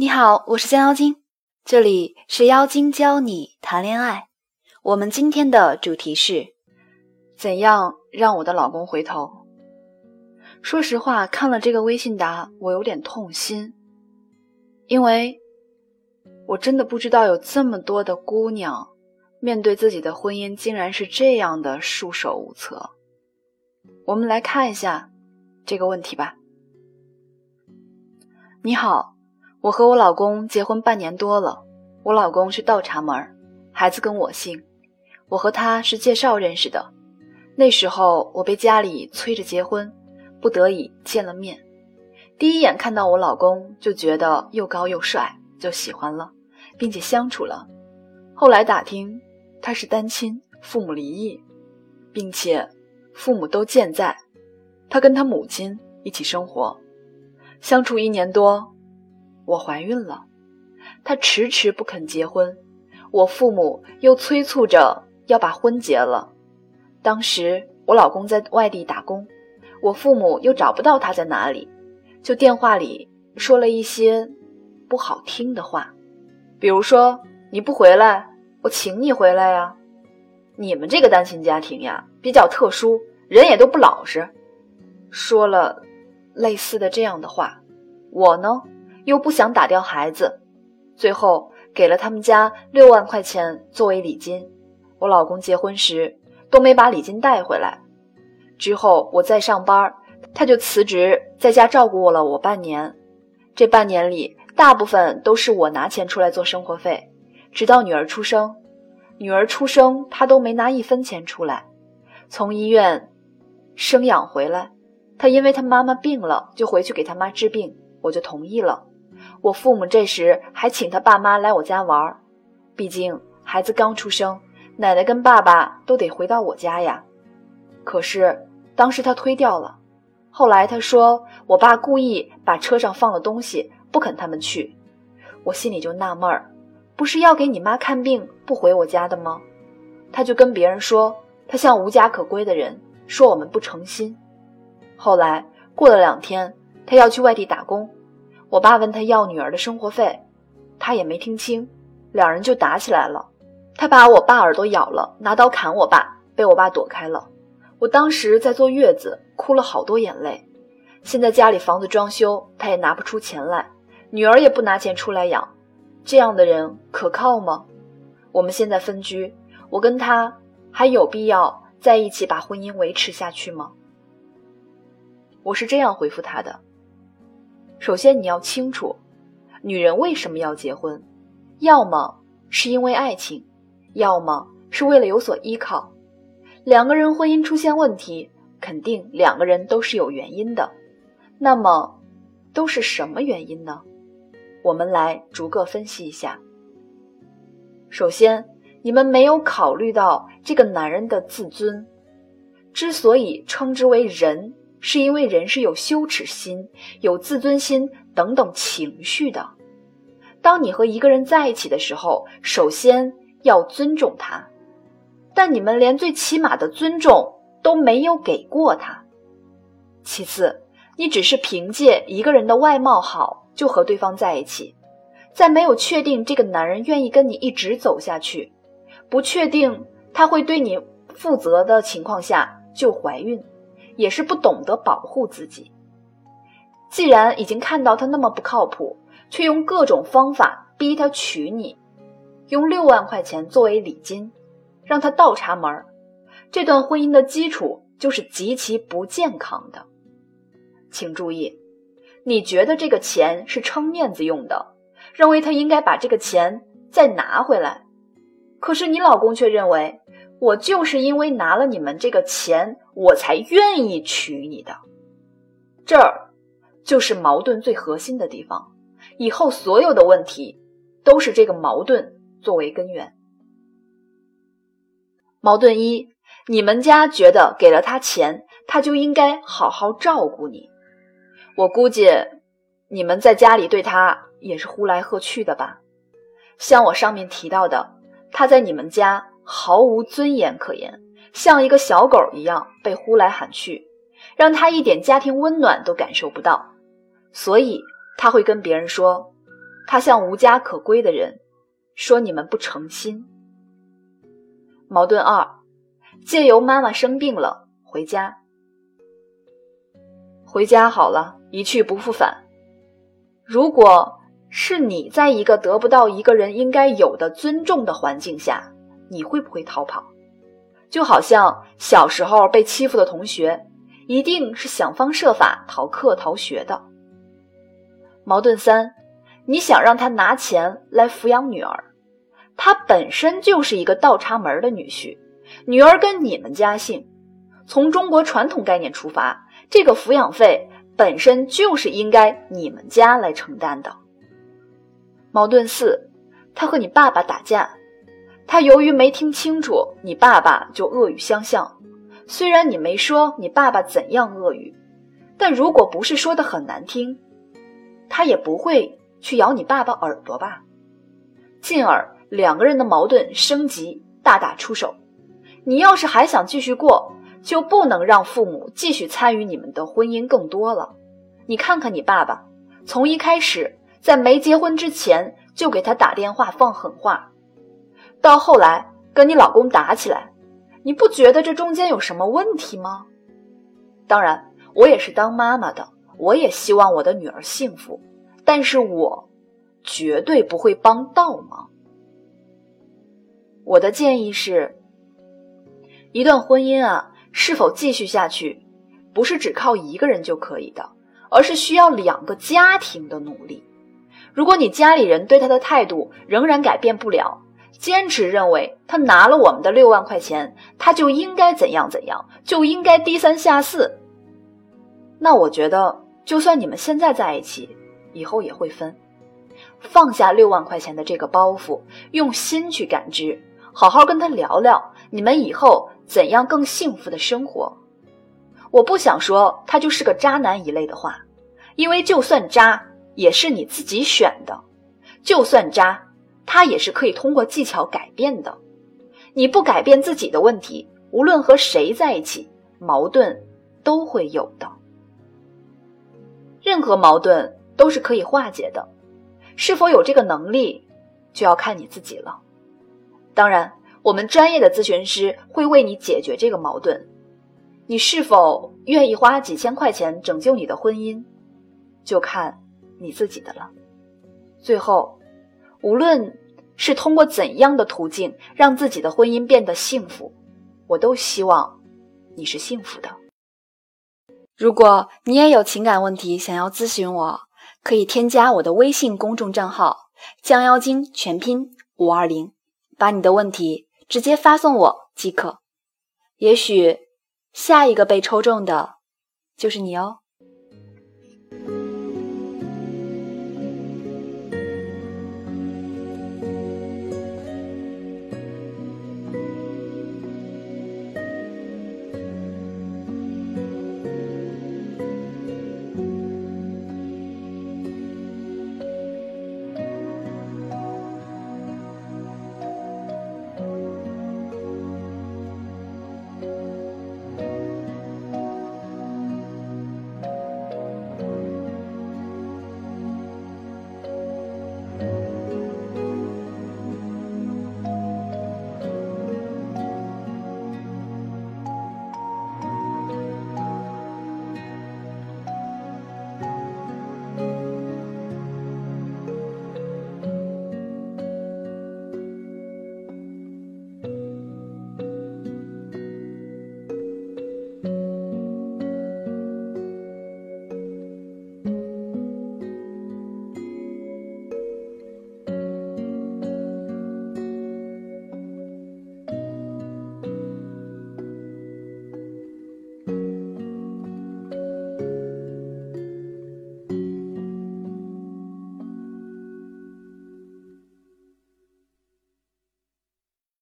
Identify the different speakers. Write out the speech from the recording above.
Speaker 1: 你好，我是江妖精，这里是妖精教你谈恋爱。我们今天的主题是怎样让我的老公回头。说实话，看了这个微信答，我有点痛心，因为我真的不知道有这么多的姑娘面对自己的婚姻，竟然是这样的束手无策。我们来看一下这个问题吧。你好。我和我老公结婚半年多了，我老公是倒插门孩子跟我姓，我和他是介绍认识的。那时候我被家里催着结婚，不得已见了面。第一眼看到我老公就觉得又高又帅，就喜欢了，并且相处了。后来打听他是单亲，父母离异，并且父母都健在，他跟他母亲一起生活，相处一年多。我怀孕了，他迟迟不肯结婚，我父母又催促着要把婚结了。当时我老公在外地打工，我父母又找不到他在哪里，就电话里说了一些不好听的话，比如说你不回来，我请你回来呀。你们这个单亲家庭呀，比较特殊，人也都不老实，说了类似的这样的话。我呢？又不想打掉孩子，最后给了他们家六万块钱作为礼金。我老公结婚时都没把礼金带回来。之后我在上班，他就辞职在家照顾我了我半年。这半年里，大部分都是我拿钱出来做生活费，直到女儿出生。女儿出生，他都没拿一分钱出来。从医院生养回来，他因为他妈妈病了，就回去给他妈治病，我就同意了。我父母这时还请他爸妈来我家玩儿，毕竟孩子刚出生，奶奶跟爸爸都得回到我家呀。可是当时他推掉了，后来他说我爸故意把车上放了东西，不肯他们去。我心里就纳闷儿，不是要给你妈看病不回我家的吗？他就跟别人说他像无家可归的人，说我们不诚心。后来过了两天，他要去外地打工。我爸问他要女儿的生活费，他也没听清，两人就打起来了。他把我爸耳朵咬了，拿刀砍我爸，被我爸躲开了。我当时在坐月子，哭了好多眼泪。现在家里房子装修，他也拿不出钱来，女儿也不拿钱出来养，这样的人可靠吗？我们现在分居，我跟他还有必要在一起把婚姻维持下去吗？我是这样回复他的。首先，你要清楚，女人为什么要结婚，要么是因为爱情，要么是为了有所依靠。两个人婚姻出现问题，肯定两个人都是有原因的。那么，都是什么原因呢？我们来逐个分析一下。首先，你们没有考虑到这个男人的自尊，之所以称之为人。是因为人是有羞耻心、有自尊心等等情绪的。当你和一个人在一起的时候，首先要尊重他，但你们连最起码的尊重都没有给过他。其次，你只是凭借一个人的外貌好就和对方在一起，在没有确定这个男人愿意跟你一直走下去，不确定他会对你负责的情况下就怀孕。也是不懂得保护自己。既然已经看到他那么不靠谱，却用各种方法逼他娶你，用六万块钱作为礼金，让他倒插门，这段婚姻的基础就是极其不健康的。请注意，你觉得这个钱是撑面子用的，认为他应该把这个钱再拿回来，可是你老公却认为。我就是因为拿了你们这个钱，我才愿意娶你的。这儿就是矛盾最核心的地方，以后所有的问题都是这个矛盾作为根源。矛盾一：你们家觉得给了他钱，他就应该好好照顾你。我估计你们在家里对他也是呼来喝去的吧？像我上面提到的，他在你们家。毫无尊严可言，像一个小狗一样被呼来喊去，让他一点家庭温暖都感受不到。所以他会跟别人说：“他像无家可归的人，说你们不诚心。矛盾二，借由妈妈生病了回家，回家好了，一去不复返。如果是你在一个得不到一个人应该有的尊重的环境下，你会不会逃跑？就好像小时候被欺负的同学，一定是想方设法逃课逃学的。矛盾三，你想让他拿钱来抚养女儿，他本身就是一个倒插门的女婿，女儿跟你们家姓，从中国传统概念出发，这个抚养费本身就是应该你们家来承担的。矛盾四，他和你爸爸打架。他由于没听清楚，你爸爸就恶语相向。虽然你没说你爸爸怎样恶语，但如果不是说的很难听，他也不会去咬你爸爸耳朵吧？进而两个人的矛盾升级，大打出手。你要是还想继续过，就不能让父母继续参与你们的婚姻更多了。你看看你爸爸，从一开始在没结婚之前就给他打电话放狠话。到后来跟你老公打起来，你不觉得这中间有什么问题吗？当然，我也是当妈妈的，我也希望我的女儿幸福，但是我绝对不会帮倒忙。我的建议是，一段婚姻啊，是否继续下去，不是只靠一个人就可以的，而是需要两个家庭的努力。如果你家里人对他的态度仍然改变不了，坚持认为他拿了我们的六万块钱，他就应该怎样怎样，就应该低三下四。那我觉得，就算你们现在在一起，以后也会分。放下六万块钱的这个包袱，用心去感知，好好跟他聊聊，你们以后怎样更幸福的生活。我不想说他就是个渣男一类的话，因为就算渣，也是你自己选的，就算渣。他也是可以通过技巧改变的。你不改变自己的问题，无论和谁在一起，矛盾都会有的。任何矛盾都是可以化解的，是否有这个能力，就要看你自己了。当然，我们专业的咨询师会为你解决这个矛盾。你是否愿意花几千块钱拯救你的婚姻，就看你自己的了。最后。无论是通过怎样的途径让自己的婚姻变得幸福，我都希望你是幸福的。如果你也有情感问题想要咨询我，可以添加我的微信公众账号“降妖精”全拼五二零，把你的问题直接发送我即可。也许下一个被抽中的就是你哦。